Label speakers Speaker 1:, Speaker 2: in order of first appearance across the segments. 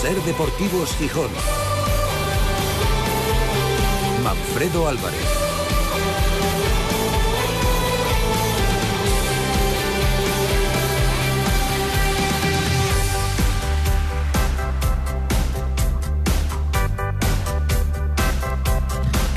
Speaker 1: Ser Deportivos Gijón. Manfredo Álvarez.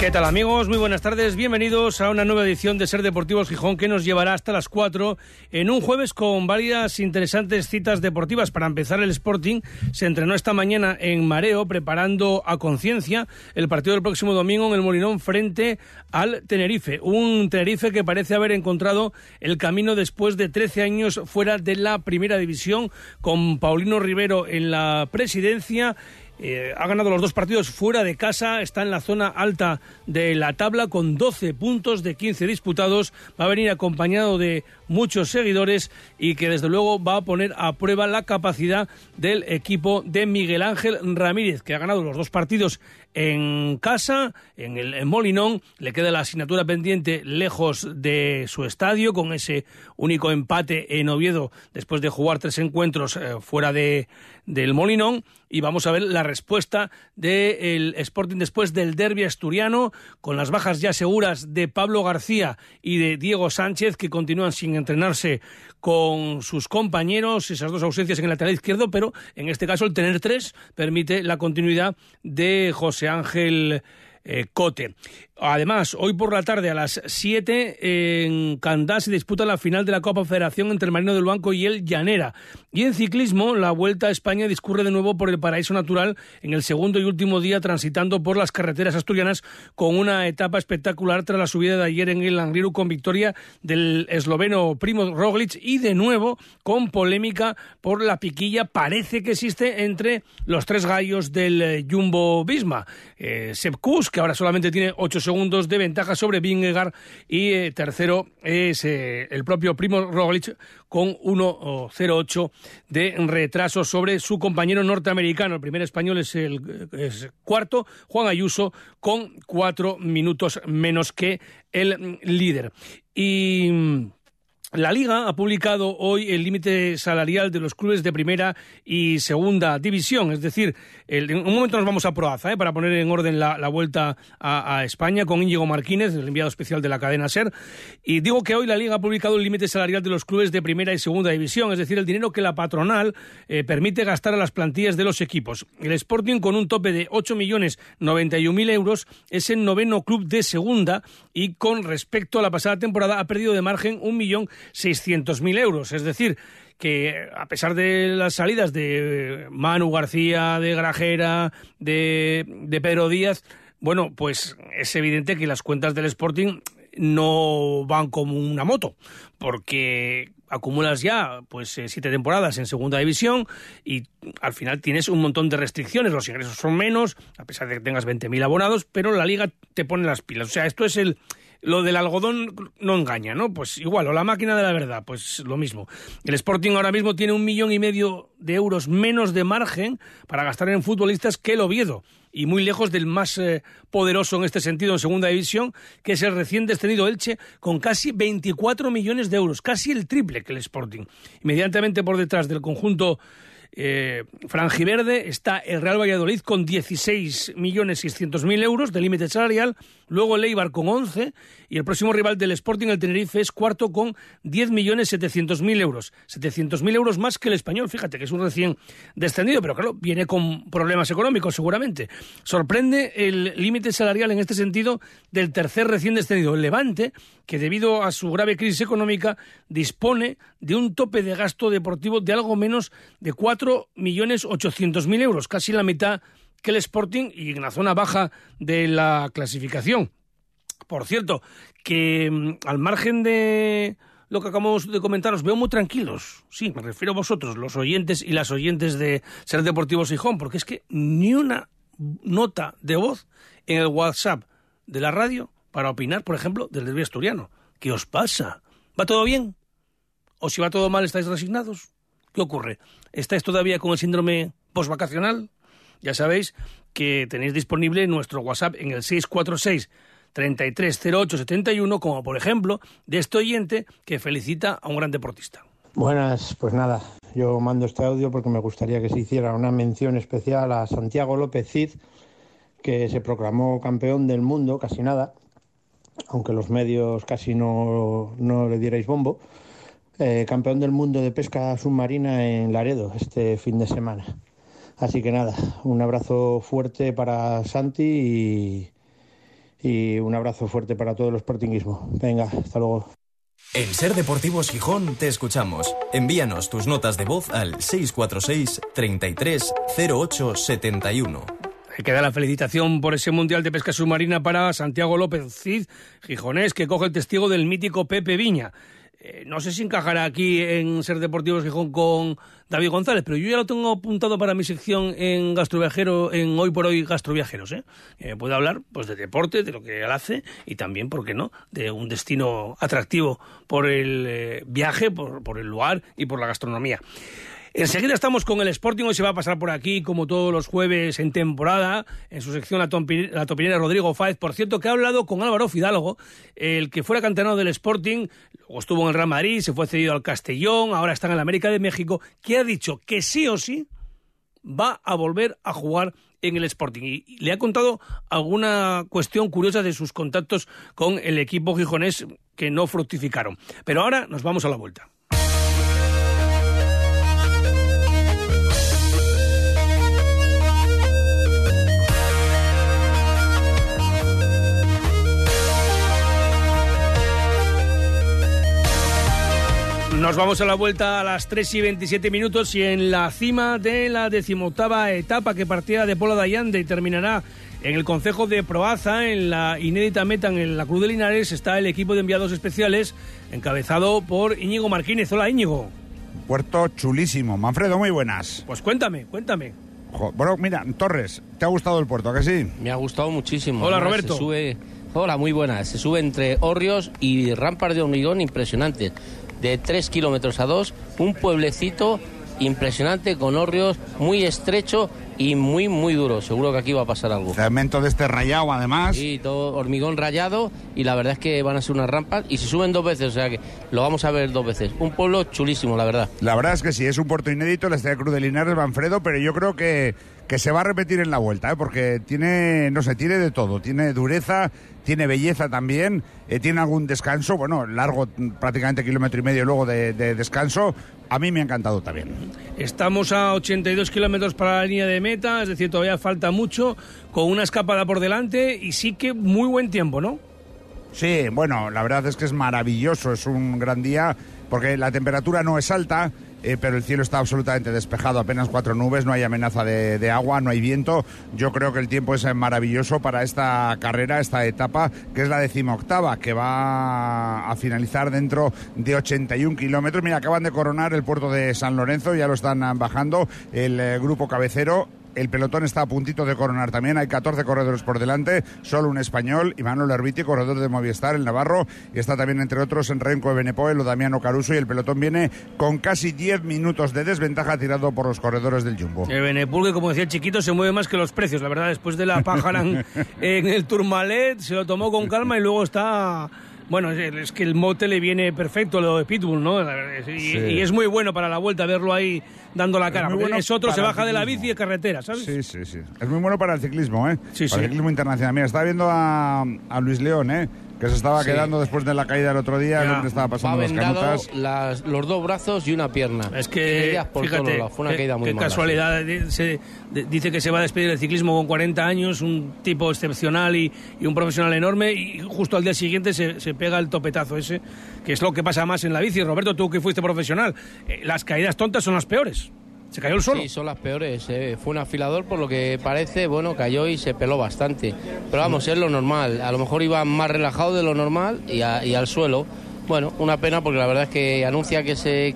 Speaker 2: ¿Qué tal amigos? Muy buenas tardes. Bienvenidos a una nueva edición de Ser Deportivos Gijón que nos llevará hasta las 4 en un jueves con varias interesantes citas deportivas. Para empezar, el Sporting se entrenó esta mañana en Mareo preparando a conciencia el partido del próximo domingo en el Molinón frente al Tenerife. Un Tenerife que parece haber encontrado el camino después de 13 años fuera de la primera división con Paulino Rivero en la presidencia eh, ha ganado los dos partidos fuera de casa, está en la zona alta de la tabla con 12 puntos de 15 disputados, va a venir acompañado de muchos seguidores y que desde luego va a poner a prueba la capacidad del equipo de Miguel Ángel Ramírez, que ha ganado los dos partidos en casa, en el Molinón, le queda la asignatura pendiente lejos de su estadio, con ese único empate en Oviedo después de jugar tres encuentros eh, fuera de, del Molinón, y vamos a ver la respuesta del Sporting después del derby asturiano, con las bajas ya seguras de Pablo García y de Diego Sánchez, que continúan sin entrenarse con sus compañeros, esas dos ausencias en el lateral izquierdo, pero en este caso el tener tres permite la continuidad de José Ángel eh, Cote. Además, hoy por la tarde a las 7 en Candá se disputa la final de la Copa Federación entre el Marino del Banco y el Llanera. Y en ciclismo, la Vuelta a España discurre de nuevo por el paraíso natural en el segundo y último día transitando por las carreteras asturianas con una etapa espectacular tras la subida de ayer en el Angliru con victoria del esloveno Primo Roglic y de nuevo con polémica por la piquilla parece que existe entre los tres gallos del Jumbo Visma. Eh, Sepp que ahora solamente tiene 8 segundos de ventaja sobre Vingegaard y eh, tercero es eh, el propio Primo Roglic con 1.08 de retraso sobre su compañero norteamericano. El primer español es el cuarto, Juan Ayuso, con cuatro minutos menos que el líder. Y la Liga ha publicado hoy el límite salarial de los clubes de primera y segunda división, es decir, en un momento nos vamos a Proaza ¿eh? para poner en orden la, vuelta a, España con Íñigo Marquínez, el enviado especial de la cadena SER. Y digo que hoy la Liga ha publicado el límite salarial de los clubes de primera y segunda división, es decir, el dinero que la patronal eh, permite gastar a las plantillas de los equipos. El Sporting, con un tope de 8.091.000 euros, es el noveno club de segunda y con respecto a la pasada temporada ha perdido de margen un millón 600.000 euros. Es decir, que a pesar de las salidas de Manu García, de Grajera, de, de Pedro Díaz, bueno, pues es evidente que las cuentas del Sporting no van como una moto, porque acumulas ya pues eh, siete temporadas en segunda división y al final tienes un montón de restricciones, los ingresos son menos, a pesar de que tengas 20.000 abonados, pero la liga te pone las pilas. O sea, esto es el lo del algodón no engaña, ¿no? Pues igual, o la máquina de la verdad, pues lo mismo. El Sporting ahora mismo tiene un millón y medio de euros menos de margen para gastar en futbolistas que el Oviedo, y muy lejos del más eh, poderoso en este sentido en segunda división, que es el recién descendido Elche, con casi 24 millones de euros, casi el triple que el Sporting. Inmediatamente por detrás del conjunto eh, Frangiverde está el Real Valladolid con 16.600.000 euros de límite salarial, luego el Eibar con 11 y el próximo rival del Sporting, el Tenerife, es cuarto con 10.700.000 euros. 700.000 euros más que el español, fíjate que es un recién descendido, pero claro, viene con problemas económicos seguramente. Sorprende el límite salarial en este sentido del tercer recién descendido, el Levante, que debido a su grave crisis económica dispone de un tope de gasto deportivo de algo menos de 4.800.000 euros, casi la mitad que el Sporting y en la zona baja de la clasificación. Por cierto, que mm, al margen de lo que acabamos de comentar, os veo muy tranquilos. Sí, me refiero a vosotros, los oyentes y las oyentes de Ser Deportivo Sijón, porque es que ni una nota de voz en el WhatsApp de la radio para opinar, por ejemplo, del derbi asturiano. ¿Qué os pasa? ¿Va todo bien? ¿O si va todo mal estáis resignados? ¿Qué ocurre? ¿Estáis todavía con el síndrome postvacacional? Ya sabéis que tenéis disponible nuestro WhatsApp en el 646 330871, como por ejemplo de este oyente que felicita a un gran deportista.
Speaker 3: Buenas, pues nada, yo mando este audio porque me gustaría que se hiciera una mención especial a Santiago López Cid, que se proclamó campeón del mundo, casi nada, aunque los medios casi no, no le dierais bombo, eh, campeón del mundo de pesca submarina en Laredo este fin de semana. Así que nada, un abrazo fuerte para Santi y, y un abrazo fuerte para todo el sportinguismo. Venga, hasta luego.
Speaker 4: En Ser Deportivos Gijón te escuchamos. Envíanos tus notas de voz al 646 33 08 71.
Speaker 2: Queda la felicitación por ese Mundial de Pesca Submarina para Santiago López Cid, gijonés, que coge el testigo del mítico Pepe Viña. Eh, no sé si encajará aquí en Ser Deportivos Gijón con David González, pero yo ya lo tengo apuntado para mi sección en Gastroviajero, en Hoy por Hoy Gastroviajeros. ¿eh? Eh, puede hablar pues de deporte, de lo que él hace y también, ¿por qué no?, de un destino atractivo por el eh, viaje, por, por el lugar y por la gastronomía. Enseguida estamos con el Sporting, hoy se va a pasar por aquí, como todos los jueves en temporada, en su sección La, la Topinera Rodrigo Fáez, por cierto, que ha hablado con Álvaro Fidalgo, el que fuera canterano del Sporting, luego estuvo en el Real Madrid, se fue cedido al Castellón, ahora está en el América de México, que ha dicho que sí o sí va a volver a jugar en el Sporting. Y le ha contado alguna cuestión curiosa de sus contactos con el equipo gijonés que no fructificaron. Pero ahora nos vamos a la vuelta. Nos vamos a la vuelta a las 3 y 27 minutos y en la cima de la decimoctava etapa que partía de Pola de Allande y terminará en el Concejo de Proaza, en la inédita meta en la Cruz de Linares, está el equipo de enviados especiales encabezado por Íñigo Martínez. Hola Íñigo.
Speaker 5: Puerto chulísimo. Manfredo, muy buenas.
Speaker 2: Pues cuéntame, cuéntame.
Speaker 5: Bueno, mira, Torres, ¿te ha gustado el puerto, a que sí?
Speaker 6: Me ha gustado muchísimo.
Speaker 2: Hola,
Speaker 6: Además,
Speaker 2: Roberto.
Speaker 6: se sube- Hola, muy buenas. Se sube entre Orrios y rampas de hormigón impresionantes. De 3 kilómetros a 2, un pueblecito impresionante con Orrios muy estrecho y muy, muy duro. Seguro que aquí va a pasar algo.
Speaker 5: Cemento de este rayado, además.
Speaker 6: Sí, todo hormigón rayado y la verdad es que van a ser unas rampas y se suben dos veces, o sea que lo vamos a ver dos veces. Un pueblo chulísimo, la verdad.
Speaker 5: La verdad es que sí, es un puerto inédito, la Estrella Cruz de Linares, Manfredo, pero yo creo que, que se va a repetir en la vuelta, ¿eh? porque tiene, no sé, tiene de todo. Tiene dureza, tiene belleza también, eh, tiene algún descanso, bueno, largo, prácticamente kilómetro y medio luego de, de descanso. A mí me ha encantado también.
Speaker 2: Estamos a 82 kilómetros para la línea de meta, es decir, todavía falta mucho, con una escapada por delante y sí que muy buen tiempo, ¿no?
Speaker 5: Sí, bueno, la verdad es que es maravilloso, es un gran día, porque la temperatura no es alta, eh, pero el cielo está absolutamente despejado, apenas cuatro nubes, no hay amenaza de, de agua, no hay viento. Yo creo que el tiempo es eh, maravilloso para esta carrera, esta etapa, que es la decimoctava, que va a finalizar dentro de 81 kilómetros. Mira, acaban de coronar el puerto de San Lorenzo, ya lo están ah, bajando el eh, grupo cabecero. El pelotón está a puntito de coronar también. Hay 14 corredores por delante, solo un español, Imanol Herbiti, corredor de Movistar, el Navarro. Y está también, entre otros, en Renco de Benepoel o Damiano Caruso. Y el pelotón viene con casi 10 minutos de desventaja tirado por los corredores del Jumbo.
Speaker 2: El Benepul, que como decía el chiquito, se mueve más que los precios. La verdad, después de la pájara en, en el Tourmalet, se lo tomó con calma y luego está... Bueno, es, es que el mote le viene perfecto, lo de Pitbull, ¿no? Y,
Speaker 5: Sí.
Speaker 2: y es muy bueno para la vuelta verlo ahí dando la cara. porque
Speaker 5: bueno
Speaker 2: es otro, se baja de la bici de carretera, ¿sabes?
Speaker 5: Sí, sí, sí. Es muy bueno para el ciclismo, ¿eh?
Speaker 2: Sí,
Speaker 5: para
Speaker 2: sí.
Speaker 5: el ciclismo internacional. Mira, estaba viendo a, a Luis León, ¿eh? Que se estaba
Speaker 6: Sí.
Speaker 5: quedando después de la caída el otro día.
Speaker 2: Ya.
Speaker 5: Hombre estaba
Speaker 6: Va
Speaker 5: pasando las canutas.
Speaker 6: las- los dos brazos y una pierna.
Speaker 2: Es que,
Speaker 6: por
Speaker 2: fíjate,
Speaker 6: lados. Fue una
Speaker 2: qué,
Speaker 6: caída muy
Speaker 2: qué
Speaker 6: mala.
Speaker 2: casualidad. se- de- dice que se va a despedir del ciclismo con 40 años, un tipo excepcional y, y un profesional enorme, y justo al día siguiente se, se pega el topetazo ese, que es lo que pasa más en la bici. Roberto, tú que fuiste profesional, eh, las caídas tontas son las peores. Se cayó el solo.
Speaker 6: Sí, son las peores. eh. Fue un afilador, por lo que parece, bueno, cayó y se peló bastante. Pero vamos, es lo normal. A lo mejor iba más relajado de lo normal y, a- y al suelo. Bueno, una pena porque la verdad es que anuncia que se,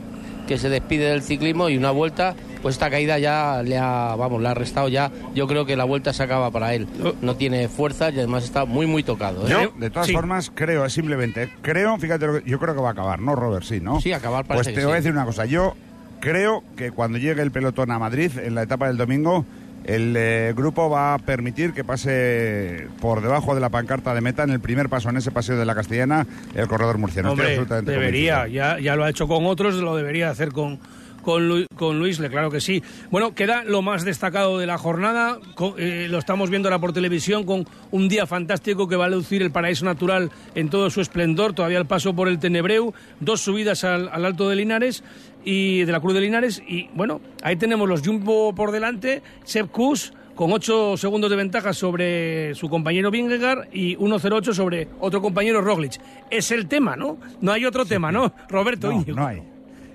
Speaker 6: que se despide del ciclismo y una vuelta, pues esta caída ya le ha, vamos, le ha restado ya. Yo creo que la vuelta se acaba para él. No tiene fuerza y además está muy, muy tocado. ¿eh?
Speaker 5: Yo, de todas
Speaker 2: Sí.
Speaker 5: formas, creo, simplemente, creo, fíjate, lo que- yo creo que va a acabar, ¿no, Robert? Sí, ¿no?
Speaker 6: Sí, acabar parece
Speaker 5: Pues te
Speaker 6: que
Speaker 5: voy a
Speaker 6: sí.
Speaker 5: decir una cosa, yo creo que cuando llegue el pelotón a Madrid, en la etapa del domingo, el eh, grupo va a permitir que pase por debajo de la pancarta de meta en el primer paso en ese paseo de la Castellana el corredor murciano. Estoy
Speaker 2: Hombre,
Speaker 5: absolutamente
Speaker 2: debería, ya, ya lo ha hecho con otros, lo debería hacer con, con, Lu- con Luis, Le, claro que sí. Bueno, queda lo más destacado de la jornada, eh, lo estamos viendo ahora por televisión con un día fantástico que va a lucir el paraíso natural en todo su esplendor, todavía el paso por el Tenebreu, dos subidas al, al Alto de Linares y de la Cruz de Linares y bueno, ahí tenemos los Jumbo por delante, Sepp Kuss con 8 segundos de ventaja sobre su compañero Vingegaard y 1.08 sobre otro compañero Roglic. Es el tema, ¿no? No hay otro tema, ¿no? Roberto
Speaker 5: No,
Speaker 2: Íñigo.
Speaker 5: no hay.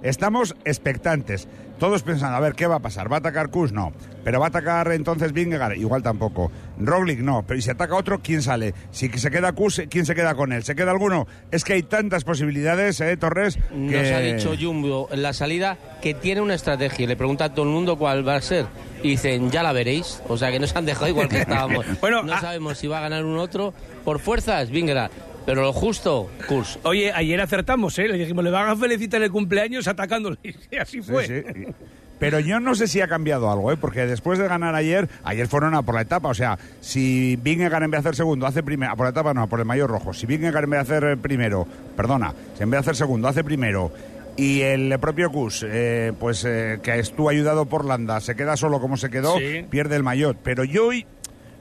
Speaker 5: Estamos expectantes. Todos pensando, a ver, ¿qué va a pasar? ¿Va a atacar Kus? No. ¿Pero va a atacar entonces Vingegaard? Igual tampoco. Roglic no. Pero si ataca otro, ¿quién sale? Si se queda Kus, ¿quién se queda con él? ¿Se queda alguno? Es que hay tantas posibilidades, ¿eh, Torres?
Speaker 6: Nos
Speaker 5: que-
Speaker 6: ha dicho Jumbo en la salida que tiene una estrategia. Le pregunta a todo el mundo cuál va a ser. Y dicen, ya la veréis. O sea que nos han dejado igual que estábamos.
Speaker 2: Bueno,
Speaker 6: no
Speaker 2: ah-
Speaker 6: sabemos si va a ganar un otro. Por fuerzas, Vingegaard. Pero lo justo, Kurs.
Speaker 2: Oye, ayer acertamos, ¿eh? Le dijimos, le van a felicitar el cumpleaños atacándole. Y así
Speaker 5: Sí,
Speaker 2: fue.
Speaker 5: sí. Pero yo no sé si ha cambiado algo, ¿eh? porque después de ganar ayer, ayer fueron a por la etapa. O sea, si Vingegaard en vez de hacer segundo, hace primero, a por la etapa no, a por el mayor rojo. Si Vingegaard en vez de hacer eh, primero, perdona, si en vez de hacer segundo, hace primero. Y el propio Kus, eh, pues eh, que estuvo ayudado por Landa, se queda solo como se quedó,
Speaker 2: Sí.
Speaker 5: pierde el maillot. Pero yo hoy,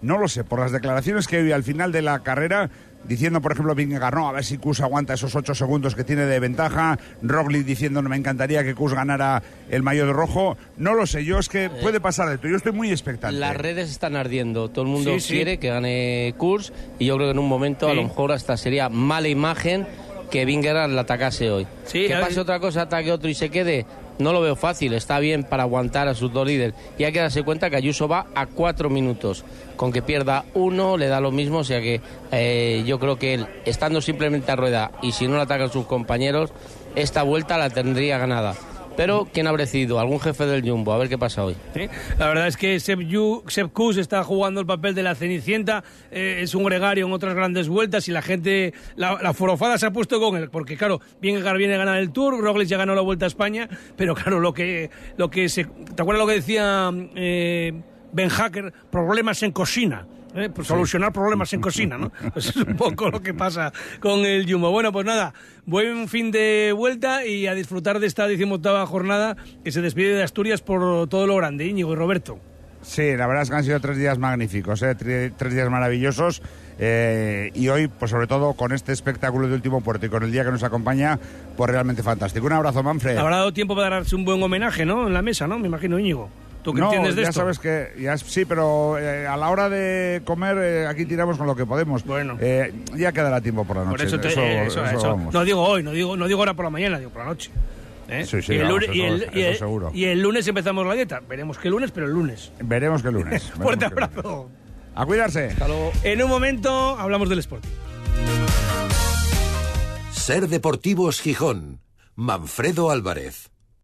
Speaker 5: no lo sé, por las declaraciones que vi al final de la carrera, diciendo, por ejemplo, Vingegaard, no, a ver si Kus aguanta esos ocho segundos que tiene de ventaja, Roglic diciendo, no me encantaría que Kus ganara el maillot rojo, no lo sé, yo es que puede pasar de todo, yo estoy muy expectante.
Speaker 6: Las redes están ardiendo. Todo el mundo
Speaker 2: Sí, sí.
Speaker 6: quiere que gane Kurs. Y yo creo que en un momento, a lo mejor, hasta sería mala imagen que Vingegaard la atacase hoy.
Speaker 2: Sí,
Speaker 6: que
Speaker 2: hay-
Speaker 6: pase otra cosa, ataque otro y se quede. No lo veo fácil, está bien para aguantar a sus dos líderes. Y hay que darse cuenta que Ayuso va a cuatro minutos. Con que pierda uno le da lo mismo, o sea que eh, yo creo que él, estando simplemente a rueda y si no le atacan sus compañeros, esta vuelta la tendría ganada. Pero, ¿quién habrá decidido? ¿Algún jefe del Jumbo? A ver qué pasa hoy.
Speaker 2: La verdad es que Sepp, Yu- está jugando el papel de la Cenicienta, eh, es un gregario en otras grandes vueltas y la gente, la, la forofada se ha puesto con él, porque claro, Vingegaard viene a ganar el Tour, Roglic ya ganó la Vuelta a España, pero claro, lo que, lo que se... ¿Te acuerdas lo que decía eh, Ben Hacker? Problemas en cocina. ¿Eh? Pues solucionar problemas en cocina, ¿no? Pues es un poco lo que pasa con el Jumbo. Bueno, pues nada, buen fin de vuelta y a disfrutar de esta decimoctava jornada que se despide de Asturias por todo lo grande, Íñigo y Roberto.
Speaker 5: Sí, la verdad es que han sido tres días magníficos, ¿eh? Tres días maravillosos. eh, y hoy, pues sobre todo con este espectáculo de último puerto y con el día que nos acompaña, pues realmente fantástico. Un abrazo, Manfred.
Speaker 2: Habrá dado tiempo para darse un buen homenaje, ¿no? En la mesa, ¿no? Me imagino, Íñigo. ¿Tú qué
Speaker 5: no,
Speaker 2: entiendes de
Speaker 5: ya
Speaker 2: esto?
Speaker 5: sabes que ya sí, pero eh, a la hora de comer eh, aquí tiramos con lo que podemos.
Speaker 2: Bueno.
Speaker 5: Eh, ya quedará tiempo por la noche.
Speaker 2: Por eso, te-
Speaker 5: eso,
Speaker 2: eh, eso-
Speaker 5: eso
Speaker 2: eso.
Speaker 5: vamos.
Speaker 2: No digo hoy, no digo, no digo ahora por la mañana, digo por la noche. ¿Eh?
Speaker 5: Sí, sí,
Speaker 2: y, el
Speaker 5: vamos,
Speaker 2: lunes, y,
Speaker 5: eso-
Speaker 2: el, y
Speaker 5: eso
Speaker 2: el-
Speaker 5: seguro.
Speaker 2: y el lunes empezamos la dieta. Veremos qué lunes, pero el lunes.
Speaker 5: Veremos que el lunes. veremos
Speaker 2: Fuerte
Speaker 5: lunes.
Speaker 2: abrazo.
Speaker 5: A cuidarse.
Speaker 2: En un momento hablamos del Sporting.
Speaker 1: Ser Deportivos Gijón. Manfredo Álvarez.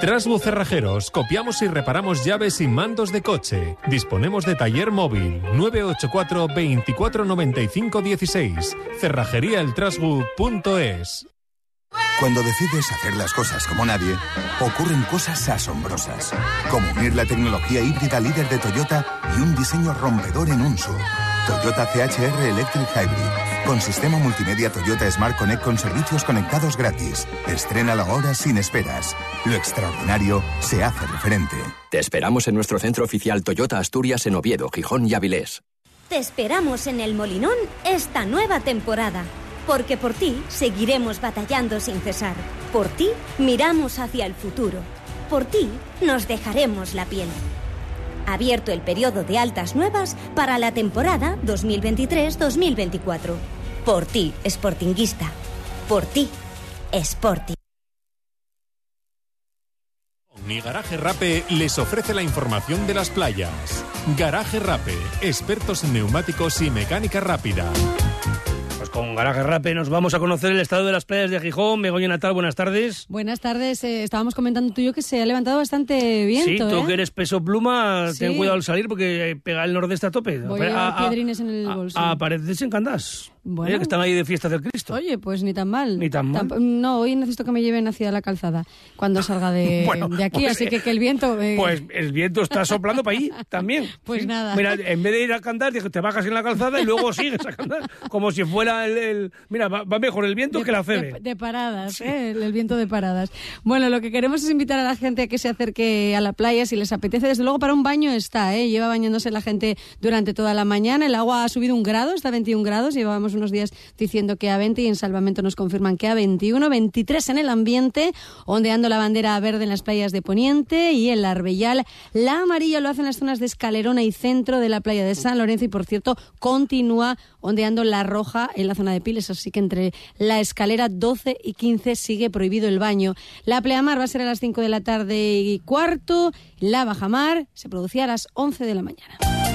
Speaker 7: Trasbu Cerrajeros, copiamos y reparamos llaves y mandos de coche. Disponemos de taller móvil 984 24 95 16. Cerrajeríaeltrasbu.es.
Speaker 8: Cuando decides hacer las cosas como nadie, ocurren cosas asombrosas, como unir la tecnología híbrida líder de Toyota y un diseño rompedor en un SUV. Toyota CHR Electric Hybrid, con sistema multimedia Toyota Smart Connect con servicios conectados gratis. Estrénalo ahora sin esperas. Lo extraordinario se hace referente.
Speaker 9: Te esperamos en nuestro centro oficial Toyota Asturias en Oviedo, Gijón y Avilés.
Speaker 10: Te esperamos en el Molinón esta nueva temporada. Porque por ti seguiremos batallando sin cesar. Por ti miramos hacia el futuro. Por ti nos dejaremos la piel. Abierto el periodo de altas nuevas para la temporada 2023-2024. Por ti, Sportinguista. Por ti, Sporting.
Speaker 7: Mi Garaje Rape les ofrece la información de las playas. Garaje Rape, expertos en neumáticos y mecánica rápida.
Speaker 2: Con Garaje Rape nos vamos a conocer el estado de las playas de Gijón. Begoña Natal, buenas tardes.
Speaker 11: Buenas tardes. Eh, estábamos comentando tú y yo que se ha levantado bastante viento.
Speaker 2: Sí, tú
Speaker 11: ¿eh?
Speaker 2: que eres peso pluma,
Speaker 11: Sí.
Speaker 2: ten cuidado al salir porque eh, pega el nordeste a tope.
Speaker 11: Voy a piedrines en el bolso.
Speaker 2: Apareces en Candás.
Speaker 11: Bueno.
Speaker 2: Mira que están ahí de fiesta del Cristo.
Speaker 11: Oye, pues ni tan mal.
Speaker 2: Ni tan mal.
Speaker 11: Tamp- no, hoy necesito que me lleven hacia la calzada cuando salga de,
Speaker 2: Bueno,
Speaker 11: de aquí,
Speaker 2: pues,
Speaker 11: así que que el viento... eh,
Speaker 2: Pues el viento está soplando para allí también.
Speaker 11: Pues
Speaker 2: Sí.
Speaker 11: nada.
Speaker 2: Mira, en vez de ir a dijo, te bajas en la calzada y luego sigues a Candás. Como si fuera el... el- Mira, va, va mejor el viento que la
Speaker 11: de,
Speaker 2: febe.
Speaker 11: de paradas, ¿eh? el, el viento de paradas. Bueno, lo que queremos es invitar a la gente a que se acerque a la playa si les apetece. Desde luego, para un baño está, ¿eh? lleva bañándose la gente durante toda la mañana. El agua ha subido un grado, está a 21 grados. Llevábamos unos días diciendo que a 20 y en Salvamento nos confirman que a 21, 23 en el ambiente, ondeando la bandera verde en las playas de Poniente y en la Arbellal. La amarilla lo hace en las zonas de Escalerona y centro de la playa de San Lorenzo y, por cierto, continúa ondeando la roja en la zona de Piles. Así que entre la escalera 12 y 15 sigue prohibido el baño. La pleamar va a ser a las 5 de la tarde y cuarto. La bajamar se producía a las 11 de la mañana.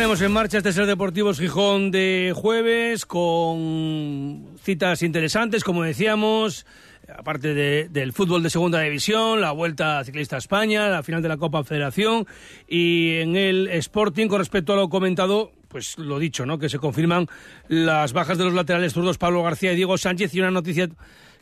Speaker 2: Tenemos en marcha este Ser Deportivos Gijón de jueves con citas interesantes, como decíamos, aparte de- del fútbol de segunda división, la Vuelta Ciclista a España, la final de la Copa Federación y en el Sporting, con respecto a lo comentado, pues lo dicho, ¿no? Que se confirman las bajas de los laterales zurdos Pablo García y Diego Sánchez y una noticia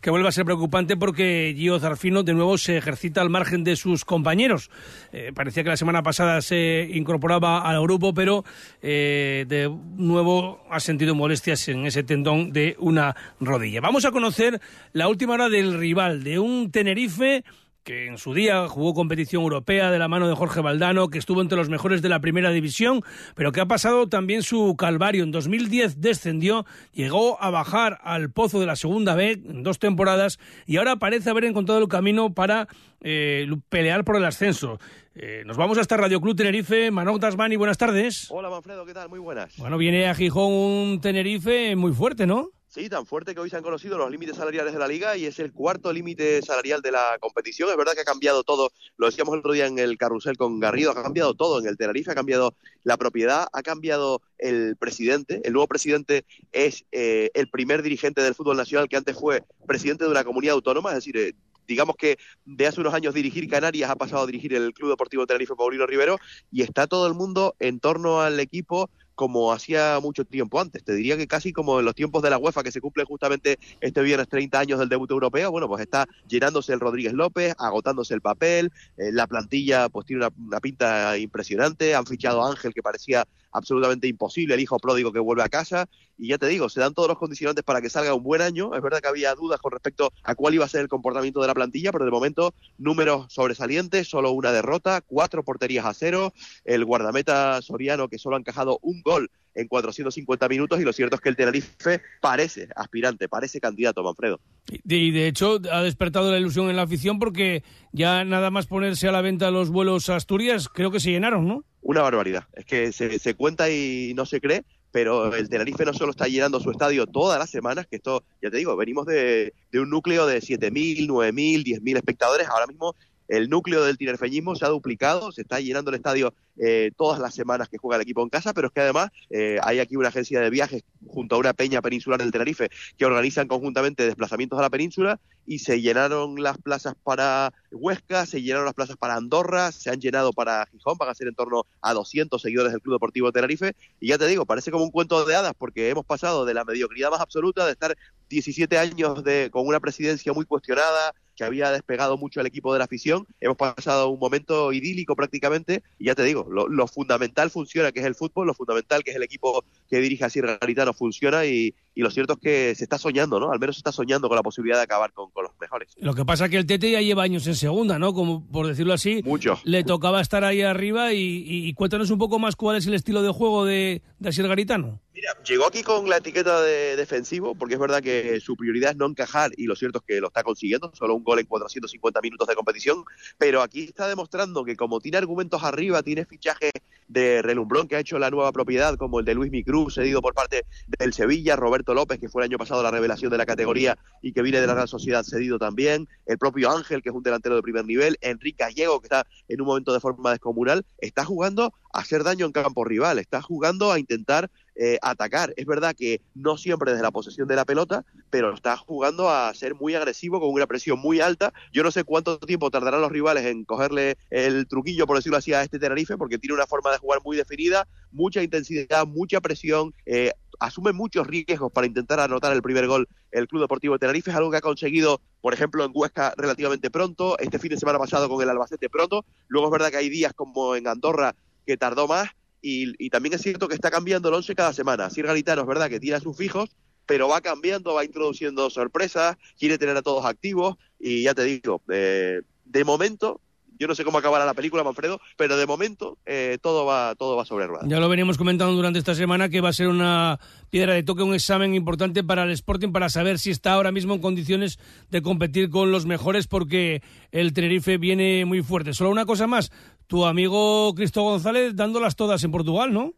Speaker 2: que vuelve a ser preocupante porque Gio Zarfino de nuevo se ejercita al margen de sus compañeros. Eh, parecía que la semana pasada se incorporaba al grupo, pero eh, de nuevo ha sentido molestias en ese tendón de una rodilla. Vamos a conocer la última hora del rival, de un Tenerife que en su día jugó competición europea de la mano de Jorge Valdano, que estuvo entre los mejores de la primera división, pero que ha pasado también su calvario. En 2010 descendió, llegó a bajar al pozo de la segunda B en dos temporadas y ahora parece haber encontrado el camino para eh, pelear por el ascenso. Eh, nos vamos hasta Radio Club Tenerife. Manok Dasmani, buenas tardes.
Speaker 12: Hola Manfredo, ¿qué tal? Muy buenas.
Speaker 2: Bueno, viene a Gijón un Tenerife muy fuerte, ¿no?
Speaker 12: Sí, tan fuerte que hoy se han conocido los límites salariales de la liga y es el cuarto límite salarial de la competición. Es verdad que ha cambiado todo, lo decíamos el otro día en el carrusel con Garrido, ha cambiado todo en el Tenerife, ha cambiado la propiedad, ha cambiado el presidente. El nuevo presidente es eh, el primer dirigente del fútbol nacional que antes fue presidente de una comunidad autónoma, es decir, eh, digamos que de hace unos años dirigir Canarias ha pasado a dirigir el Club Deportivo Tenerife Paulino Rivero y está todo el mundo en torno al equipo como hacía mucho tiempo antes. Te diría que casi como en los tiempos de la UEFA, que se cumplen justamente este viernes 30 años del debut europeo, bueno, pues está llenándose el Rodríguez López, agotándose el papel, eh, la plantilla pues tiene una, una pinta impresionante, han fichado a Ángel que parecía absolutamente imposible, el hijo pródigo que vuelve a casa, y ya te digo, se dan todos los condicionantes para que salga un buen año. Es verdad que había dudas con respecto a cuál iba a ser el comportamiento de la plantilla, pero de momento números sobresalientes, solo una derrota, cuatro porterías a cero, el guardameta Soriano que solo ha encajado un gol en 450 minutos y lo cierto es que el Tenerife parece aspirante, parece candidato, Manfredo.
Speaker 2: Y de hecho ha despertado la ilusión en la afición porque ya nada más ponerse a la venta los vuelos a Asturias, creo que se llenaron, ¿no?
Speaker 12: Una barbaridad. Es que se, se cuenta y no se cree, pero el Tenerife no solo está llenando su estadio todas las semanas, que esto, ya te digo, venimos de, de un núcleo de 7.000, 9.000, 10.000 espectadores, ahora mismo el núcleo del tinerfeñismo se ha duplicado, se está llenando el estadio eh, todas las semanas que juega el equipo en casa, pero es que además eh, hay aquí una agencia de viajes junto a una peña peninsular del Tenerife que organizan conjuntamente desplazamientos a la península y se llenaron las plazas para Huesca, se llenaron las plazas para Andorra, se han llenado para Gijón, van a ser en torno a 200 seguidores del Club Deportivo Tenerife y ya te digo, parece como un cuento de hadas porque hemos pasado de la mediocridad más absoluta de estar 17 años de, con una presidencia muy cuestionada, que había despegado mucho el equipo de la afición. Hemos pasado un momento idílico prácticamente y ya te digo, lo, lo, fundamental funciona, que es el fútbol, lo fundamental, que es el equipo que dirige a Sierra Garitano, funciona y, y, lo cierto es que se está soñando, ¿no? Al menos se está soñando con la posibilidad de acabar con, con los mejores.
Speaker 2: Lo que pasa es que el Tete ya lleva años en segunda, ¿no? Como por decirlo así.
Speaker 12: Mucho.
Speaker 2: Le tocaba estar ahí arriba y, y- y cuéntanos un poco más cuál es el estilo de juego de, de Asier Garitano.
Speaker 12: Mira, llegó aquí con la etiqueta de defensivo, porque es verdad que su prioridad es no encajar, y lo cierto es que lo está consiguiendo, solo un gol en 450 minutos de competición, pero aquí está demostrando que como tiene argumentos arriba, tiene fichajes de relumbrón que ha hecho la nueva propiedad, como el de Luis Cedido por parte del Sevilla, Roberto López, que fue el año pasado la revelación de la categoría y que viene de la Real Sociedad cedido también, el propio Ángel, que es un delantero de primer nivel, Enrique Gallego, que está en un momento de forma descomunal, está jugando a hacer daño en campo rival, está jugando a intentar eh, atacar. Es verdad que no siempre desde la posesión de la pelota, pero está jugando a ser muy agresivo con una presión muy alta. Yo no sé cuánto tiempo tardarán los rivales en cogerle el truquillo, por decirlo así, a este Tenerife, porque tiene una forma de jugar muy definida, mucha intensidad, mucha presión, eh, asume muchos riesgos para intentar anotar el primer gol el Club Deportivo de Tenerife, es algo que ha conseguido, por ejemplo, en Huesca relativamente pronto, este fin de semana pasado con el Albacete pronto, luego es verdad que hay días como en Andorra que tardó más, y, y también es cierto que está cambiando el once cada semana. Sir Garitano es verdad que tiene a sus fijos, pero va cambiando, va introduciendo sorpresas, quiere tener a todos activos y ya te digo, eh, de momento, yo no sé cómo acabará la película, Manfredo, pero de momento eh, todo va todo va sobre ruedas.
Speaker 2: Ya lo veníamos comentando durante esta semana que va a ser una piedra de toque, un examen importante para el Sporting para saber si está ahora mismo en condiciones de competir con los mejores porque el Tenerife viene muy fuerte. Solo una cosa más, tu amigo Cristo González dándolas todas en Portugal, ¿no?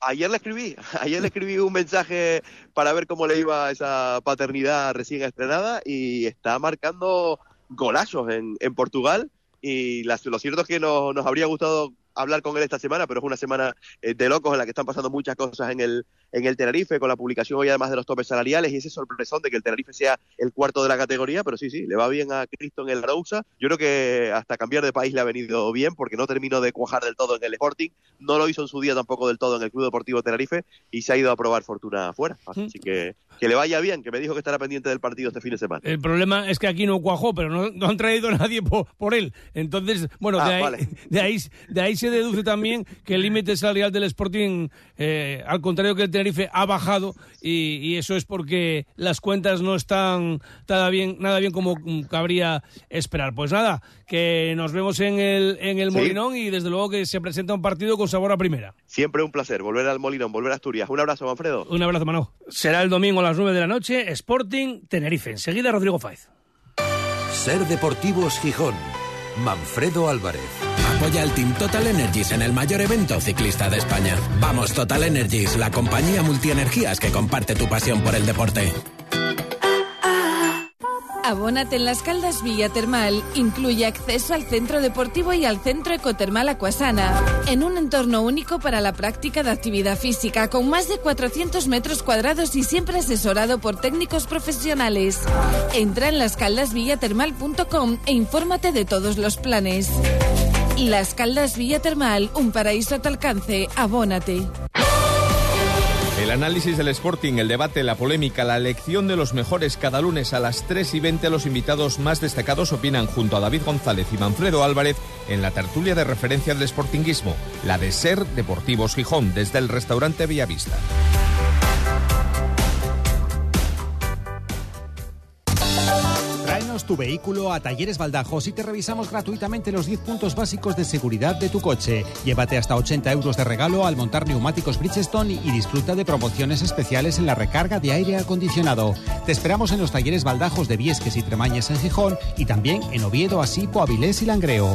Speaker 12: Ayer le escribí, ayer le escribí un mensaje para ver cómo le iba esa paternidad recién estrenada y está marcando golazos en, en Portugal y las- lo cierto es que nos, nos habría gustado hablar con él esta semana, pero es una semana eh, de locos en la que están pasando muchas cosas en el, en el Tenerife, con la publicación hoy además de los topes salariales y ese sorpresón de que el Tenerife sea el cuarto de la categoría, pero sí, sí, le va bien a Cristo en el Arousa. Yo creo que hasta cambiar de país le ha venido bien porque no terminó de cuajar del todo en el Sporting, no lo hizo en su día tampoco del todo en el Club Deportivo Tenerife y se ha ido a probar fortuna afuera. Así que que le vaya bien, que me dijo que estará pendiente del partido este fin de semana.
Speaker 2: El problema es que aquí no cuajó, pero no, no han traído a nadie por, por él. Entonces, bueno,
Speaker 12: Ah,
Speaker 2: de, ahí,
Speaker 12: vale.
Speaker 2: de, ahí, de ahí se deduce también que el límite salarial del Sporting, eh, al contrario que el Tenerife, ha bajado y, y eso es porque las cuentas no están nada bien, nada bien como cabría esperar. Pues nada, que nos vemos en el, en el
Speaker 12: Sí.
Speaker 2: Molinón y desde luego que se presenta un partido con sabor a primera.
Speaker 12: Siempre un placer volver al Molinón, volver a Asturias. Un abrazo, Manfredo.
Speaker 2: Un abrazo, Manu. Será el domingo a las 9 de la noche, Sporting Tenerife. Enseguida, Rodrigo Faiz.
Speaker 1: Ser Deportivos Gijón. Manfredo Álvarez.
Speaker 13: Apoya al Team Total Energies en el mayor evento ciclista de España. Vamos Total Energies, la compañía multienergías que comparte tu pasión por el deporte.
Speaker 14: Abónate en las Caldas Villa Termal. Incluye acceso al centro deportivo y al centro ecotermal Acuasana. En un entorno único para la práctica de actividad física, con más de 400 metros cuadrados y siempre asesorado por técnicos profesionales. Entra en lascaldasvillatermal.com e infórmate de todos los planes. Las Caldas Villa Termal, un paraíso a tu alcance. Abónate.
Speaker 15: El análisis del Sporting, el debate, la polémica, la elección de los mejores cada lunes a las 3 y 20 los invitados más destacados opinan junto a David González y Manfredo Álvarez en la tertulia de referencia del Sportinguismo, la de Ser Deportivos Gijón, desde el restaurante Villavista.
Speaker 16: Tu vehículo a Talleres Baldajos y te revisamos gratuitamente los 10 puntos básicos de seguridad de tu coche. Llévate hasta 80 euros de regalo al montar neumáticos Bridgestone y disfruta de promociones especiales en la recarga de aire acondicionado. Te esperamos en los Talleres Baldajos de Viesques y Tremañes en Gijón y también en Oviedo, Asipo, Avilés y Langreo.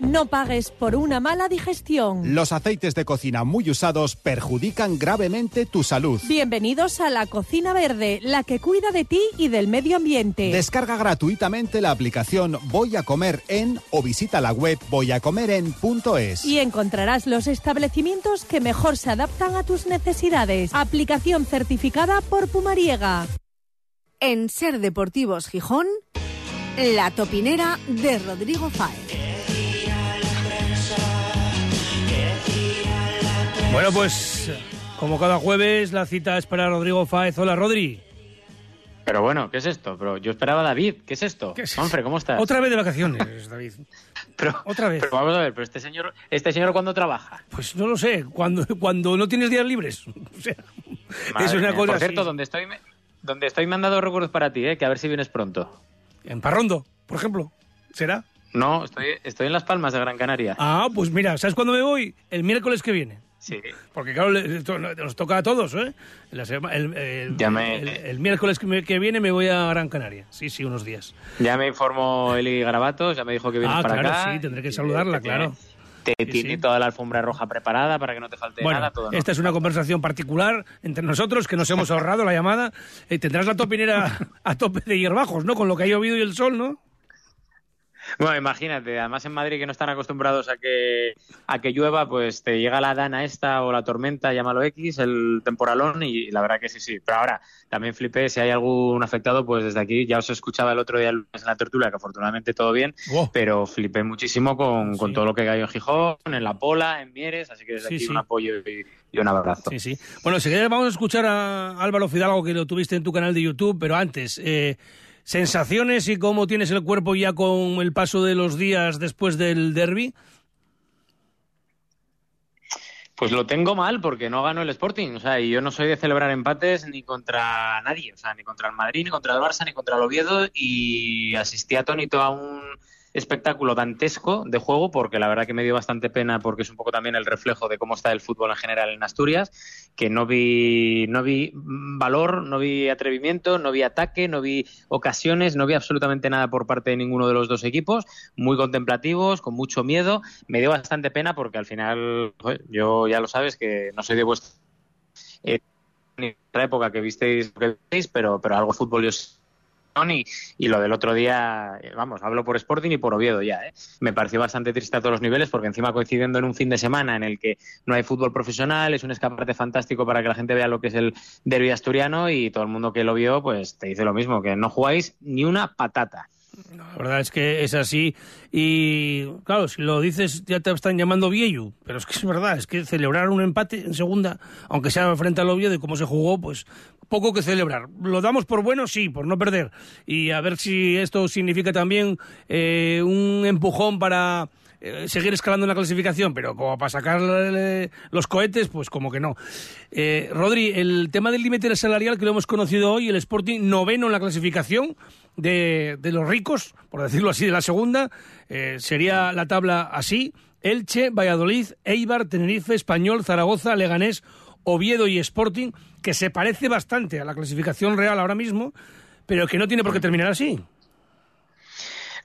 Speaker 17: No pagues por una mala digestión.
Speaker 16: Los aceites de cocina muy usados perjudican gravemente tu salud.
Speaker 17: Bienvenidos a la Cocina Verde, la que cuida de ti y del medio ambiente.
Speaker 16: Descarga gratuitamente la aplicación Voy a comer en o visita la web voyacomeren.es.
Speaker 17: Y encontrarás los establecimientos que mejor se adaptan a tus necesidades. Aplicación certificada por Pumariega.
Speaker 18: En Ser Deportivos Gijón, la topinera de Rodrigo Fáez.
Speaker 2: Bueno, pues como cada jueves, la cita es para Rodrigo Fáez. Hola, Rodri.
Speaker 19: Pero bueno, ¿qué es esto? Pero yo esperaba a David, ¿qué es esto? Manfred, ¿cómo estás?
Speaker 2: Otra vez de vacaciones, David.
Speaker 19: Pero,
Speaker 2: Otra vez.
Speaker 19: pero vamos a ver, pero este señor, este señor cuándo trabaja?
Speaker 2: Pues no lo sé, cuando, cuando no tienes días libres. O sea, es una
Speaker 19: mía.
Speaker 2: cosa
Speaker 19: Por cierto,
Speaker 2: así.
Speaker 19: donde estoy me, donde estoy mandando recuerdos para ti, ¿eh? que a ver si vienes pronto.
Speaker 2: En Parrondo, por ejemplo. ¿Será?
Speaker 19: No, estoy, estoy en Las Palmas de Gran Canaria.
Speaker 2: Ah, pues mira, ¿sabes cuándo me voy? El miércoles que viene.
Speaker 19: Sí.
Speaker 2: Porque claro, nos toca a todos, ¿eh? La sema- el, el-
Speaker 19: Ya me-
Speaker 2: el- el miércoles que, viene me voy a Gran Canaria. Sí, sí, unos días.
Speaker 19: Ya me informó Eli Garabatos, ya me dijo que vienes
Speaker 2: Ah,
Speaker 19: para
Speaker 2: claro,
Speaker 19: acá.
Speaker 2: sí, tendré que saludarla,
Speaker 19: te-
Speaker 2: claro.
Speaker 19: Te
Speaker 2: Sí,
Speaker 19: tiene
Speaker 2: sí.
Speaker 19: toda la alfombra roja preparada para que no te falte
Speaker 2: Bueno,
Speaker 19: nada. Todo, ¿no?
Speaker 2: esta es una conversación particular entre nosotros que nos hemos ahorrado la llamada. Eh, tendrás la topinera a tope de hierbajos, ¿no? Con lo que ha llovido y el sol, ¿no?
Speaker 19: Bueno, imagínate, además en Madrid que no están acostumbrados a que, a que llueva, pues te llega la dana esta o la tormenta, llámalo X, el temporalón y la verdad que sí, sí. Pero ahora también flipé, si hay algún afectado, pues desde aquí ya os escuchaba el otro día en la tertulia, que afortunadamente todo bien,
Speaker 2: Oh.
Speaker 19: pero flipé muchísimo con, con todo lo que cayó en Gijón, en La Pola, en Mieres, así que desde
Speaker 2: Sí,
Speaker 19: aquí
Speaker 2: sí.
Speaker 19: un apoyo y, y un abrazo.
Speaker 2: Sí, sí. Bueno, si quieres vamos a escuchar a Álvaro Fidalgo, que lo tuviste en tu canal de YouTube, pero antes, eh, sensaciones y cómo tienes el cuerpo ya con el paso de los días después del derby.
Speaker 19: Pues lo tengo mal porque no ganó el Sporting. O sea, y yo no soy de celebrar empates ni contra nadie. O sea, ni contra el Madrid, ni contra el Barça, ni contra el Oviedo. Y asistí atónito a un espectáculo dantesco de juego porque la verdad que me dio bastante pena porque es un poco también el reflejo de cómo está el fútbol en general en Asturias que no vi no vi valor no vi atrevimiento no vi ataque no vi ocasiones no vi absolutamente nada por parte de ninguno de los dos equipos muy contemplativos con mucho miedo. Me dio bastante pena porque al final yo ya lo sabes que no soy de vuestra eh, época que visteis pero pero algo fútbol yo y, y lo del otro día, eh, vamos, hablo por Sporting y por Oviedo ya, ¿eh? Me pareció bastante triste a todos los niveles porque encima coincidiendo en un fin de semana en el que no hay fútbol profesional, es un escaparate fantástico para que la gente vea lo que es el derbi asturiano y todo el mundo que lo vio pues te dice lo mismo, que no jugáis ni una patata.
Speaker 2: La verdad es que es así. Y claro, si lo dices, ya te están llamando viejo. Pero es que es verdad, es que celebrar un empate en segunda, aunque sea frente al Oviedo y cómo se jugó, pues poco que celebrar. ¿Lo damos por bueno? Sí, por no perder. Y a ver si esto significa también eh, un empujón para eh, seguir escalando en la clasificación, pero como para sacar eh, los cohetes, pues como que no. Eh, Rodri, el tema del límite salarial que lo hemos conocido hoy, el Sporting noveno en la clasificación de, de los ricos, por decirlo así, de la segunda, eh, sería la tabla así. Elche, Valladolid, Eibar, Tenerife, Español, Zaragoza, Leganés, Oviedo y Sporting, que se parece bastante a la clasificación real ahora mismo, pero que no tiene por qué terminar así.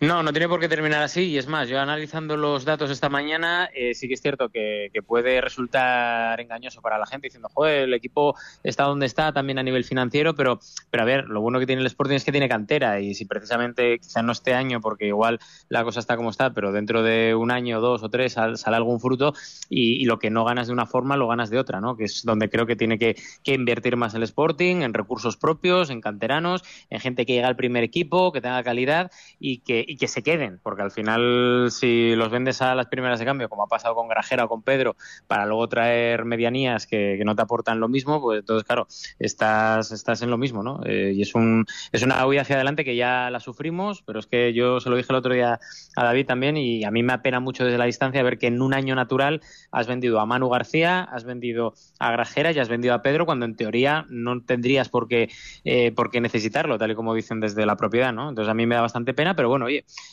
Speaker 19: No, no tiene por qué terminar así. Y es más, yo analizando los datos esta mañana, eh, sí que es cierto que, que puede resultar engañoso para la gente diciendo, joder, el equipo está donde está también a nivel financiero, pero, pero a ver, lo bueno que tiene el Sporting es que tiene cantera. Y si precisamente, quizá no este año, porque igual la cosa está como está, pero dentro de un año, dos o tres, sal- sale algún fruto y, lo que no ganas de una forma, lo ganas de otra, ¿no? Que es donde creo que tiene que, que invertir más el Sporting, en recursos propios, en canteranos, en gente que llega al primer equipo, que tenga calidad y que, y que se queden, porque al final si los vendes a las primeras de cambio, como ha pasado con Grajera o con Pedro, para luego traer medianías que, no te aportan lo mismo, pues entonces claro, estás, estás en lo mismo, ¿no? Eh, y es un es una huida hacia adelante que ya la sufrimos, pero es que yo se lo dije el otro día a David también y a mí me apena mucho desde la distancia ver que en un año natural has vendido a Manu García, has vendido a Grajera y has vendido a Pedro cuando en teoría no tendrías por qué, eh, por qué necesitarlo, tal y como dicen desde la propiedad, ¿no? Entonces a mí me da bastante pena, pero bueno,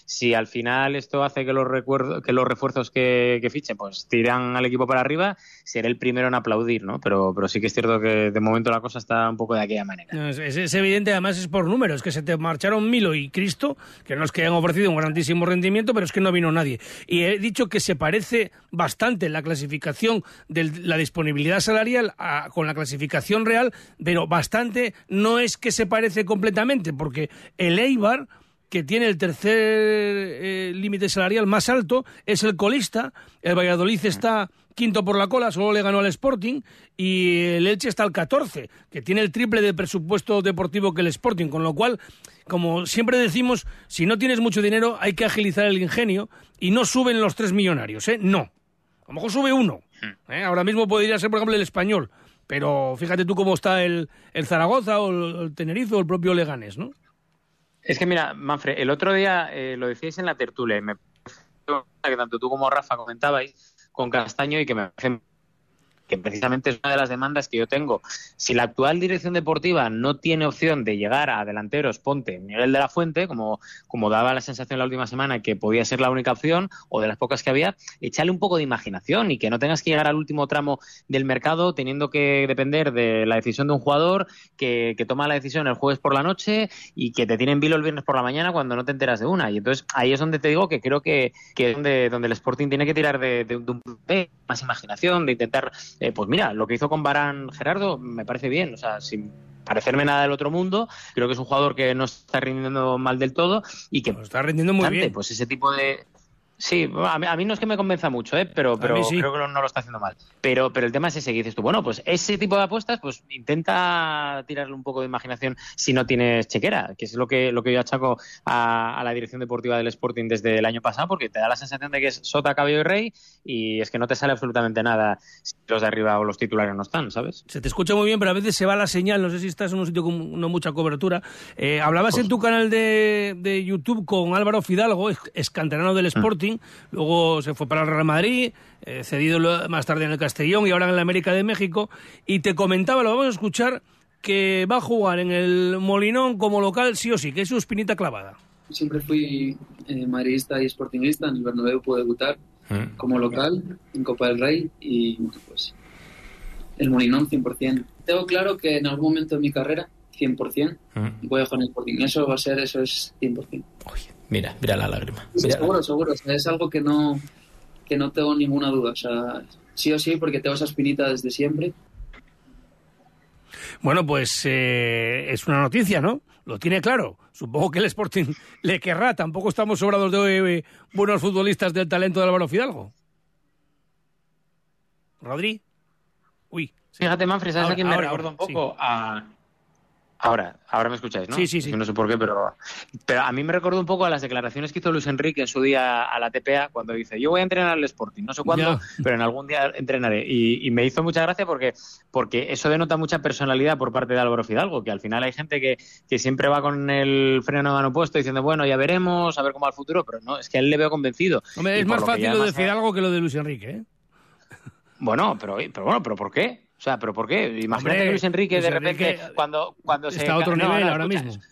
Speaker 19: si al final esto hace que los, recuerdo, que los refuerzos que, fichen pues tiran al equipo para arriba, seré el primero en aplaudir, ¿no? Pero, pero sí que es cierto que de momento la cosa está un poco de aquella manera.
Speaker 2: Es, evidente, además es por números, que se te marcharon Milo y Cristo, que no es que hayan ofrecido un grandísimo rendimiento, pero es que no vino nadie. Y he dicho que se parece bastante la clasificación de la disponibilidad salarial con la clasificación real, pero bastante no es que se parece completamente, porque el Eibar que tiene el tercer eh, límite salarial más alto, es el colista. El Valladolid está quinto por la cola, solo le ganó al Sporting. Y el Elche está al 14, que tiene el triple de presupuesto deportivo que el Sporting. Con lo cual, como siempre decimos, si no tienes mucho dinero, hay que agilizar el ingenio. Y no suben los tres millonarios, ¿eh? No. A lo mejor sube uno. ¿eh? Ahora mismo podría ser, por ejemplo, el español. Pero fíjate tú cómo está el, el Zaragoza o el, el Tenerife o el propio Leganés, ¿no?
Speaker 19: Es que mira, Manfred, el otro día eh, lo decíais en la tertulia y me que tanto tú como Rafa comentabais con Castaño y que me parece que precisamente es una de las demandas que yo tengo. Si la actual dirección deportiva no tiene opción de llegar a delanteros, ponte Miguel de la Fuente, como, como daba la sensación la última semana que podía ser la única opción, o de las pocas que había, échale un poco de imaginación y que no tengas que llegar al último tramo del mercado teniendo que depender de la decisión de un jugador que, toma la decisión el jueves por la noche y que te tienen vilo el viernes por la mañana cuando no te enteras de una. Y entonces ahí es donde te digo que creo que, que es donde, donde el Sporting tiene que tirar de un de más imaginación, de intentar, eh, pues mira, lo que hizo con Barán Gerardo me parece bien, o sea, sin parecerme nada del otro mundo, creo que es un jugador que no está rindiendo mal del todo y que
Speaker 2: está rindiendo muy bien.
Speaker 19: Pues ese tipo de Sí, a mí, a mí no es que me convenza mucho, ¿eh? pero, pero
Speaker 2: sí.
Speaker 19: creo que no, no lo está haciendo mal. Pero, pero el tema es ese que dices tú, bueno, pues ese tipo de apuestas, pues intenta tirarle un poco de imaginación si no tienes chequera, que es lo que, lo que yo achaco a, a la dirección deportiva del Sporting desde el año pasado, porque te da la sensación de que es sota, caballo y rey, y es que no te sale absolutamente nada si los de arriba o los titulares no están, ¿sabes?
Speaker 2: Se te escucha muy bien, pero a veces se va la señal. No sé si estás en un sitio con no mucha cobertura. Eh, hablabas
Speaker 19: Pues
Speaker 2: en tu canal de, de YouTube con Álvaro Fidalgo, ex, ex canterano
Speaker 19: Mm.
Speaker 2: Sporting. Luego se fue para el Real Madrid, eh, cedido más tarde en el Castellón y ahora en la América de México. Y te comentaba, lo vamos a escuchar, que va a jugar en el Molinón como local sí o sí, que es su espinita clavada.
Speaker 20: Siempre fui eh, madridista y sportingista. En el Bernabéu pude debutar como local en Copa del Rey y pues el Molinón 100%. Tengo claro que en algún momento de mi carrera, 100%, voy a jugar en el Sporting. Eso va a ser, eso es 100%.
Speaker 21: Mira, mira la lágrima.
Speaker 20: Sí,
Speaker 21: Mira.
Speaker 20: seguro, seguro. O sea, es algo que no, que no tengo ninguna duda. O sea, sí o sí, porque tengo esa espinita desde siempre.
Speaker 2: Bueno, pues eh, es una noticia, ¿no? Lo tiene claro. Supongo que el Sporting le querrá. Tampoco estamos sobrados de eh, buenos futbolistas del talento de Álvaro Fidalgo. Rodri. Uy.
Speaker 19: Fíjate, Manfred, ¿sabes
Speaker 2: Ahora,
Speaker 19: a quién me
Speaker 2: ahora,
Speaker 19: recuerda
Speaker 2: ahora,
Speaker 19: un poco? A... Ahora, ahora me escucháis, ¿no?
Speaker 2: Sí, sí, sí.
Speaker 19: que No sé por qué, pero, pero a mí me recordó un poco a las declaraciones que hizo Luis Enrique en su día a la TPA cuando dice, yo voy a entrenar al Sporting, no sé cuándo, pero en algún día entrenaré. Y, y me hizo mucha gracia porque, porque eso denota mucha personalidad por parte de Álvaro Fidalgo, que al final hay gente que, que siempre va con el freno de mano puesto diciendo, bueno, ya veremos, a ver cómo va el futuro, pero no, es que a él le veo convencido.
Speaker 2: Hombre, es más
Speaker 19: lo
Speaker 2: fácil lo de Fidalgo que lo de Luis Enrique, ¿eh?
Speaker 19: Bueno, pero, pero bueno, pero ¿por qué? O sea, ¿pero por qué? Imagínate
Speaker 2: Hombre,
Speaker 19: que Luis Enrique
Speaker 2: Luis
Speaker 19: de repente,
Speaker 2: Enrique
Speaker 19: cuando, cuando se...
Speaker 2: Está a otro
Speaker 19: no,
Speaker 2: nivel
Speaker 19: no,
Speaker 2: ahora
Speaker 19: escucha,
Speaker 2: mismo.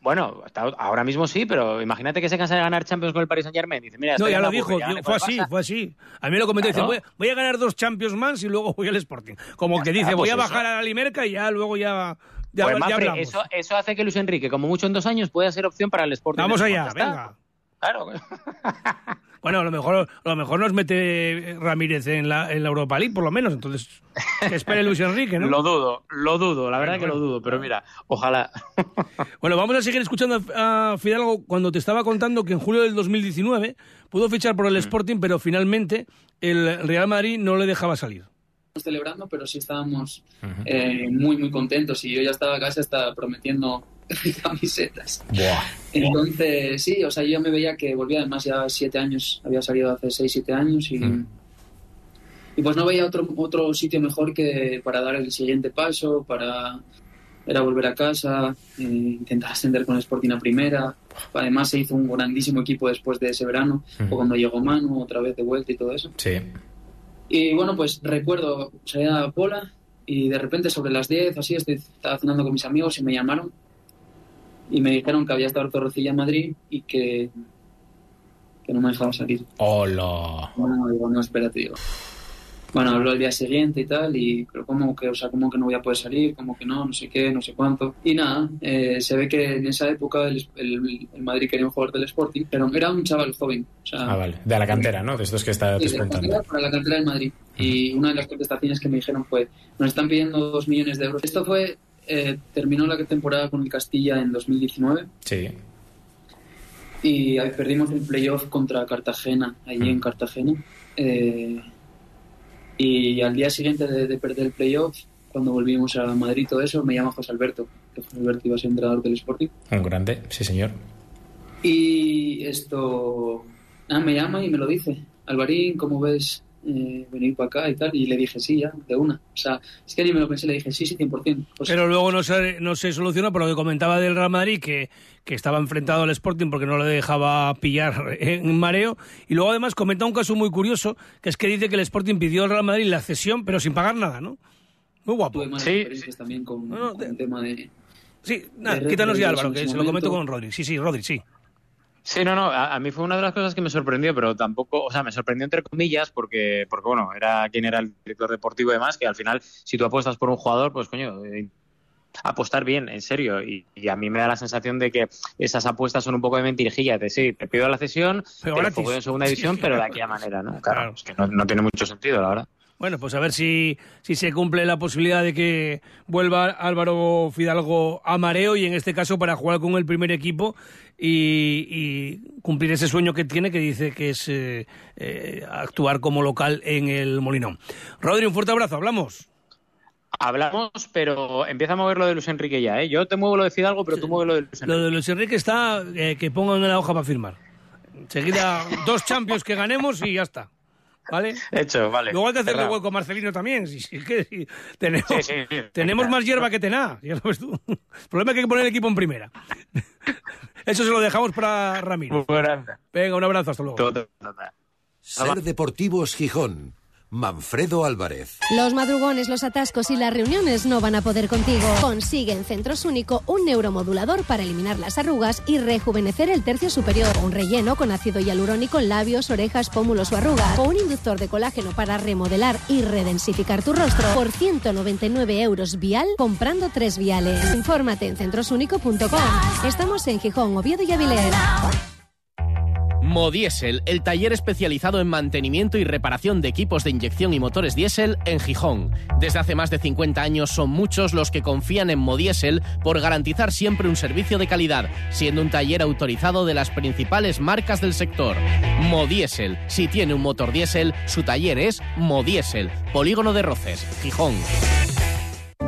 Speaker 19: Bueno, está- ahora mismo sí, pero imagínate que se cansa de ganar Champions con el Paris Saint Germain. Dice, mira,
Speaker 2: No, ya lo dijo,
Speaker 19: ya
Speaker 2: digo, fue así, fue así. A mí lo comentó, dice,
Speaker 19: Claro.
Speaker 2: voy, voy a ganar dos Champions más y luego voy al Sporting. Como que dice,
Speaker 19: Ah,
Speaker 2: voy
Speaker 19: pues
Speaker 2: a bajar a la Limerca y ya luego ya, ya,
Speaker 19: Pues,
Speaker 2: ya
Speaker 19: eso, eso hace que Luis Enrique, como mucho en dos años, pueda ser opción para el Sporting.
Speaker 2: Vamos allá, venga.
Speaker 19: Claro.
Speaker 2: Bueno, a lo mejor, a lo mejor nos mete Ramírez en la, en la Europa League, por lo menos. Entonces, que espere Luis Enrique, ¿no?
Speaker 19: Lo dudo, lo dudo, la verdad que lo dudo, pero mira, ojalá.
Speaker 2: Bueno, vamos a seguir escuchando a Fidalgo cuando te estaba contando que en julio del 2019 pudo fichar por el Sporting, pero finalmente el Real Madrid no le dejaba salir.
Speaker 20: Estamos celebrando, pero sí estábamos eh, muy, muy contentos. Y yo ya estaba casi hasta prometiendo camisetas. Entonces, sí, o sea, yo me veía que volvía, además ya siete años, había salido hace seis, siete años y, y pues no veía otro, otro sitio mejor que para dar el siguiente paso, para era volver a casa, eh, intentar ascender con Sporting a primera. Además se hizo un grandísimo equipo después de ese verano, o cuando llegó Manu, otra vez de vuelta y todo eso.
Speaker 21: Sí.
Speaker 20: Y bueno, pues recuerdo, salía a Pola y de repente sobre las 10 así estoy, estaba cenando con mis amigos y me llamaron y me dijeron que había estado Torrecilla en Madrid y que, que no me dejaba salir.
Speaker 21: Hola.
Speaker 20: Bueno, digo, no, espérate, digo. Bueno, habló el día siguiente y tal, y pero como que, o sea, como que no voy a poder salir, como que no, no sé qué, no sé cuánto. Y nada, eh, se ve que en esa época el, el- el Madrid quería un jugador del Sporting, pero era un chaval joven. O sea,
Speaker 21: Ah, vale. De la cantera, ¿no? De estos que está
Speaker 20: Sí,
Speaker 21: contando.
Speaker 20: para la cantera del Madrid. Y una de las contestaciones que me dijeron fue, nos están pidiendo dos millones de euros. Esto fue, eh, terminó la temporada con el Castilla en 2019
Speaker 21: Sí.
Speaker 20: y ahí perdimos el playoff contra Cartagena, allí en Cartagena. Eh, y al día siguiente de, de perder el playoff, cuando volvimos a Madrid todo eso, me llama José Alberto, que José Alberto iba a ser entrenador del Sporting.
Speaker 21: Un grande, sí, señor.
Speaker 20: Y esto, nada, me llama y me lo dice. Alvarín, ¿cómo ves eh, venir para acá y tal. Y le dije sí, ya, de una. O sea, es que ni me lo pensé, le dije sí, sí, 100%. Pues,
Speaker 2: Pero luego no se, no se solucionó por lo que comentaba del Real Madrid, que, que estaba enfrentado al Sporting porque no le dejaba pillar en mareo. Y luego además comenta un caso muy curioso, que es que dice que el Sporting pidió al Real Madrid la cesión, pero sin pagar nada, ¿no? Muy guapo.
Speaker 20: tuve malas experiencias también con, con el tema de...
Speaker 2: Sí, nada,
Speaker 20: de
Speaker 2: quítanos ya Álvaro, que se lo comento con Rodri. Sí, sí, Rodri, sí.
Speaker 19: Sí, no, no, a, a mí fue una de las cosas que me sorprendió, pero tampoco, o sea, me sorprendió entre comillas porque, porque bueno, era quien era el director deportivo y demás, que al final, si tú apuestas por un jugador, pues coño, eh, apostar bien, en serio. Y, y a mí me da la sensación de que esas apuestas son un poco de mentirijilla, de sí, te pido la cesión,
Speaker 2: Pero
Speaker 19: te lo en segunda división, pero de aquella manera, ¿no? Claro, es que no, no tiene mucho sentido, la verdad.
Speaker 2: Bueno, pues a ver si, si se cumple la posibilidad de que vuelva Álvaro Fidalgo a mareo y en este caso para jugar con el primer equipo y, y cumplir ese sueño que tiene que dice que es eh, eh, actuar como local en el Molinón. Rodri, un fuerte abrazo, hablamos.
Speaker 19: Hablamos, pero empieza a mover lo de Luis Enrique ya, ¿eh? Yo te muevo lo de Fidalgo, pero tú mueves lo de Luis Enrique.
Speaker 2: Lo de Luis Enrique está eh, que pongan en la hoja para firmar. Enseguida dos champions que ganemos y ya está. ¿Vale?
Speaker 19: Hecho, vale.
Speaker 2: Luego hay que hacerle hueco a Marcelino también. Si, si- que si tenemos
Speaker 19: Sí, sí, sí.
Speaker 2: tenemos más hierba que tená. Ya lo ves tú. El problema es que hay que poner el equipo en primera. Eso se lo dejamos para Ramiro. Venga, un abrazo, hasta luego.
Speaker 1: Ser Deportivos Gijón. Manfredo Álvarez.
Speaker 22: Los madrugones, los atascos y las reuniones no van a poder contigo. Consigue en Centros Único un neuromodulador para eliminar las arrugas y rejuvenecer el tercio superior. Un relleno con ácido hialurónico en labios, orejas, pómulos o arrugas. O un inductor de colágeno para remodelar y redensificar tu rostro por 199 euros vial comprando tres viales. Infórmate en centrosúnico.com. Estamos en Gijón, Oviedo y Avilés.
Speaker 23: Modiesel, el taller especializado en mantenimiento y reparación de equipos de inyección y motores diésel en Gijón. Desde hace más de 50 años son muchos los que confían en Modiesel por garantizar siempre un servicio de calidad, siendo un taller autorizado de las principales marcas del sector. Modiesel, si tiene un motor diésel, su taller es Modiesel, Polígono de Roces, Gijón.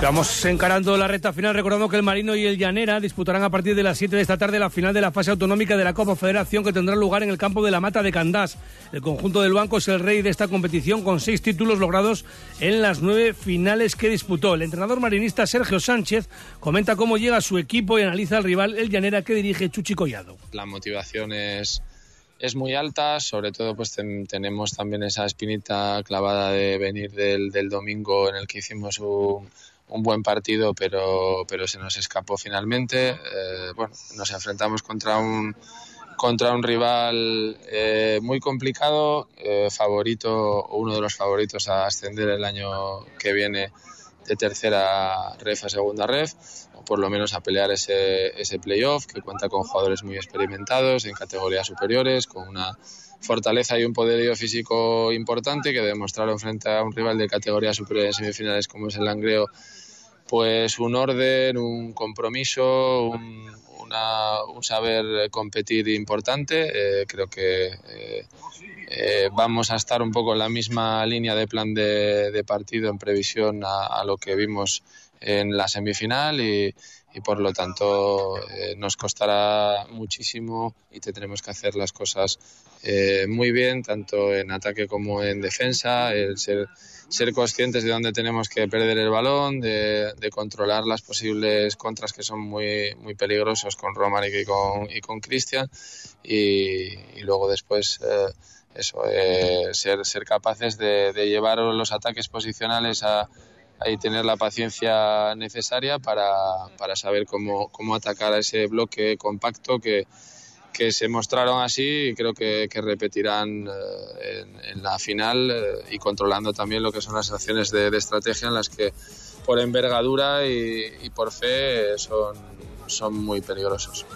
Speaker 2: Vamos encarando la recta final, recordando que el Marino y el Llanera disputarán a partir de las 7 de esta tarde la final de la fase autonómica de la Copa Federación que tendrá lugar en el campo de la Mata de Candás. El conjunto del Banco es el rey de esta competición con seis títulos logrados en las nueve finales que disputó. El entrenador marinista Sergio Sánchez comenta cómo llega su equipo y analiza al rival el Llanera que dirige Chuchi Collado.
Speaker 24: la motivación es, es muy alta, sobre todo pues ten- tenemos también esa espinita clavada de venir del, del domingo en el que hicimos un, un buen partido, pero, pero se nos escapó finalmente. Eh, bueno, nos enfrentamos contra un contra un rival eh, muy complicado, eh, favorito, uno de los favoritos a ascender el año que viene de tercera ref a segunda ref, por lo menos a pelear ese, ese playoff, que cuenta con jugadores muy experimentados en categorías superiores, con una fortaleza y un poderío físico importante que demostraron frente a un rival de categoría superior en semifinales como es el Langreo, pues un orden, un compromiso, un, una- un saber competir importante. Eh, creo que eh, eh, vamos a estar un poco en la misma línea de plan de, partido en previsión a lo que vimos en la semifinal y, por lo tanto eh, nos costará muchísimo y tendremos que hacer las cosas eh, muy bien, tanto en ataque como en defensa, el ser, ser conscientes de dónde tenemos que perder el balón, de, controlar las posibles contras que son muy, muy peligrosos con Romaric y con, y con Cristian y, y luego después eh, eso, eh, ser, ser capaces de, de llevar los ataques posicionales a, y tener la paciencia necesaria para, para saber cómo, cómo atacar a ese bloque compacto que, que se mostraron así y creo que, que repetirán eh, en, la final eh, y controlando también lo que son las acciones de, de estrategia en las que por envergadura y, y por fe son, son muy peligrosos.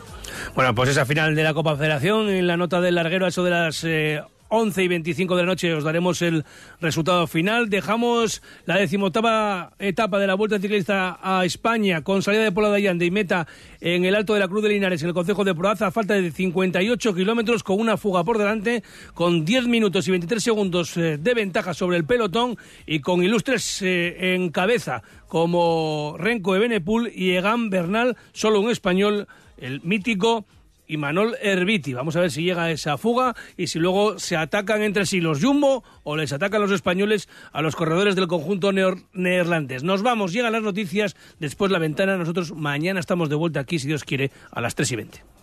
Speaker 2: Bueno, pues esa final de la Copa Federación, en la nota del larguero, eso de las eh, 11 y 25 de la noche os daremos el resultado final. Dejamos la decimoctava etapa de la Vuelta Ciclista a España con salida de Pola de Allande y meta en el Alto de la Cruz de Linares, en el Concejo de Proaza, falta de 58 kilómetros, con una fuga por delante, con 10 minutos y 23 segundos eh, de ventaja sobre el pelotón y con ilustres eh, en cabeza como Renko de Benepul y Egan Bernal, solo un español, el mítico y Manol Herbiti. Vamos a ver si llega esa fuga y si luego se atacan entre sí los Jumbo o les atacan los españoles a los corredores del conjunto neerlandés. Nos vamos, llegan las noticias, después la ventana. Nosotros mañana estamos de vuelta aquí, si Dios quiere, a las 3 y 20.